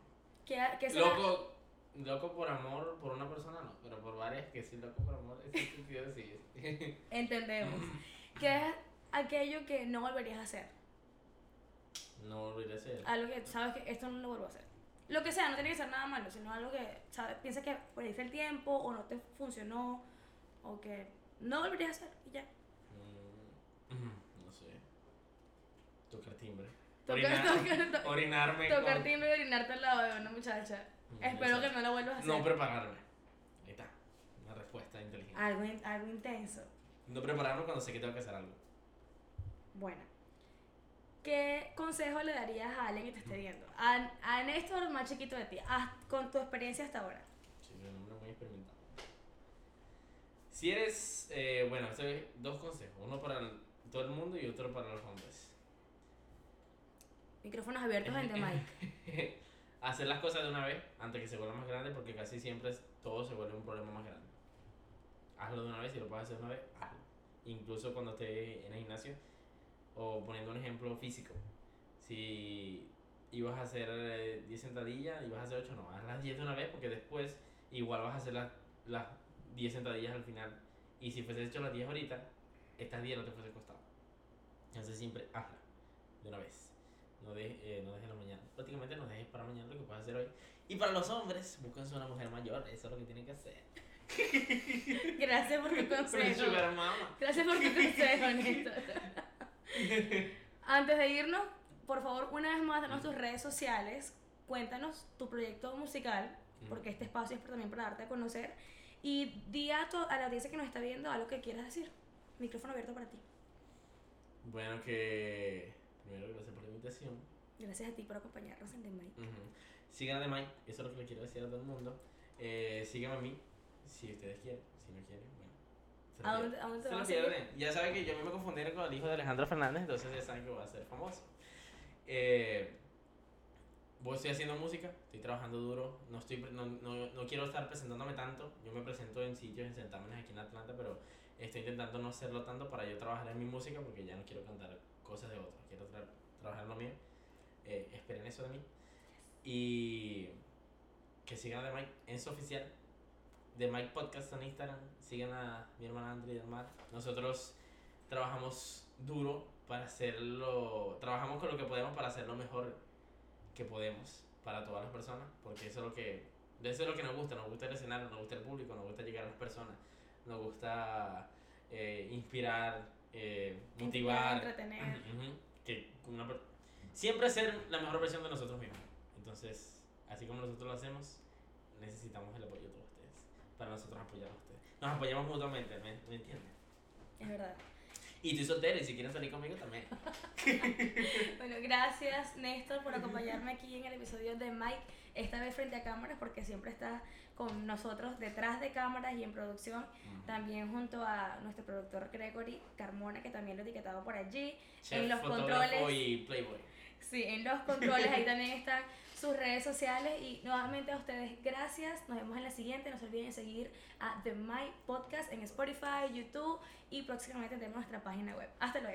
¿Qué, qué será?
Loco. Loco por amor por una persona, no. Pero por varias que sí, loco por amor, [LAUGHS] ese sentido sí.
Entendemos. [LAUGHS] ¿Qué es aquello que no volverías a hacer?
no volveré a ser.
Algo que sabes que esto no lo vuelvo a hacer. Lo que sea, no tiene que ser nada malo, sino algo que sabes, piensas que perdiste el tiempo o no te funcionó o que no volverías a hacer y ya.
Mm, [CLEARS THROAT] no sé. Tocar timbre.
Tocar-
Orinar- [LAUGHS]
tocar- to-
orinarme.
Tocar
con-
timbre y orinarte al lado de una muchacha. Espero que no lo vuelvas a hacer.
No prepararme. Ahí está. Una respuesta inteligente.
algo, in- algo intenso.
No prepararme cuando sé que tengo que hacer algo.
Bueno. ¿Qué consejo le darías a alguien que te esté viendo? A, a Néstor, más chiquito de ti, con tu experiencia hasta ahora.
Sí, soy un hombre muy experimentado. Si eres, eh, bueno, dos consejos, uno para el- todo el mundo y otro para los hombres.
Micrófonos abiertos en The Mic.
Hacer las cosas de una vez antes que se vuelva más grande porque casi siempre todo se vuelve un problema más grande. Hazlo de una vez, si lo puedes hacer de una vez, hazlo. Incluso cuando estés en el gimnasio o poniendo un ejemplo físico. Si ibas a hacer eh, 10 sentadillas, ibas a hacer 8, no, haz las 10 de una vez porque después igual vas a hacer las, las 10 sentadillas al final. Y si fuese hecho las 10 ahorita, estas 10 no te fuese costado. Entonces siempre hazla de una vez. No, de, eh, no dejes la mañana. Prácticamente no dejes para mañana lo que puedes hacer hoy. Y para los hombres, búsquense una mujer mayor. Eso es lo que tienen que hacer. [LAUGHS]
Gracias por tu [LAUGHS] consejo. Gracias por tu consejo, Néstor. [LAUGHS] [LAUGHS] Antes de irnos, por favor, una vez más, danos tus redes sociales. Cuéntanos tu proyecto musical, porque este espacio es también para darte a conocer. Y di a, a la audiencia que nos está viendo algo que quieras decir. Micrófono abierto para ti.
Bueno, que. Primero, gracias por la invitación.
Gracias a ti por acompañarnos en The Mic.
Ujú. Sigan a The Mike, eso es lo que le quiero decir a todo el mundo. Eh, síganme a mí, si ustedes quieren. Si no quieren. Se
¿A dónde, a dónde te
Se lo
vas a seguir?
pierden. Ya saben que yo a mí me confundieron con el hijo de Alejandro Fernández, entonces ya saben que voy a ser famoso. Eh, voy, estoy haciendo música, estoy trabajando duro, no, estoy, no, no, no quiero estar presentándome tanto, yo me presento en sitios, en certámenes aquí en Atlanta, pero estoy intentando no hacerlo tanto para yo trabajar en mi música porque ya no quiero cantar cosas de otros, quiero tra- trabajar en lo mío. Eh, esperen eso de mí. Y que sigan The Mike en su oficial. The Mike Podcast en Instagram. Sigan a mi hermana Andrea del Mar. Nosotros trabajamos duro para hacerlo. Trabajamos con lo que podemos para hacer lo mejor que podemos para todas las personas. Porque eso es lo que. de Eso es lo que nos gusta. Nos gusta el escenario, nos gusta el público, nos gusta llegar a las personas. nos gusta eh, inspirar, eh, motivar,
entretener.
Ujú, que una siempre ser la mejor versión de nosotros mismos. Entonces, así como nosotros lo hacemos, necesitamos el apoyo de todos para nosotros apoyar a ustedes. Nos apoyamos mutuamente, ¿me, ¿me entiendes?
Es verdad.
Y estoy soltero y si quieren salir conmigo también. [LAUGHS]
Bueno, gracias Néstor por acompañarme aquí en el episodio de Mike, esta vez frente a cámaras porque siempre está con nosotros detrás de cámaras y en producción, también junto a nuestro productor Gregory Carmona, que también lo he etiquetado por allí.
Chef,
en los controles.
y playboy.
Sí, en los controles ahí también están sus redes sociales y nuevamente a ustedes gracias. Nos vemos en la siguiente. No se olviden seguir a The My Podcast en Spotify, YouTube y próximamente tendremos nuestra página web. Hasta luego.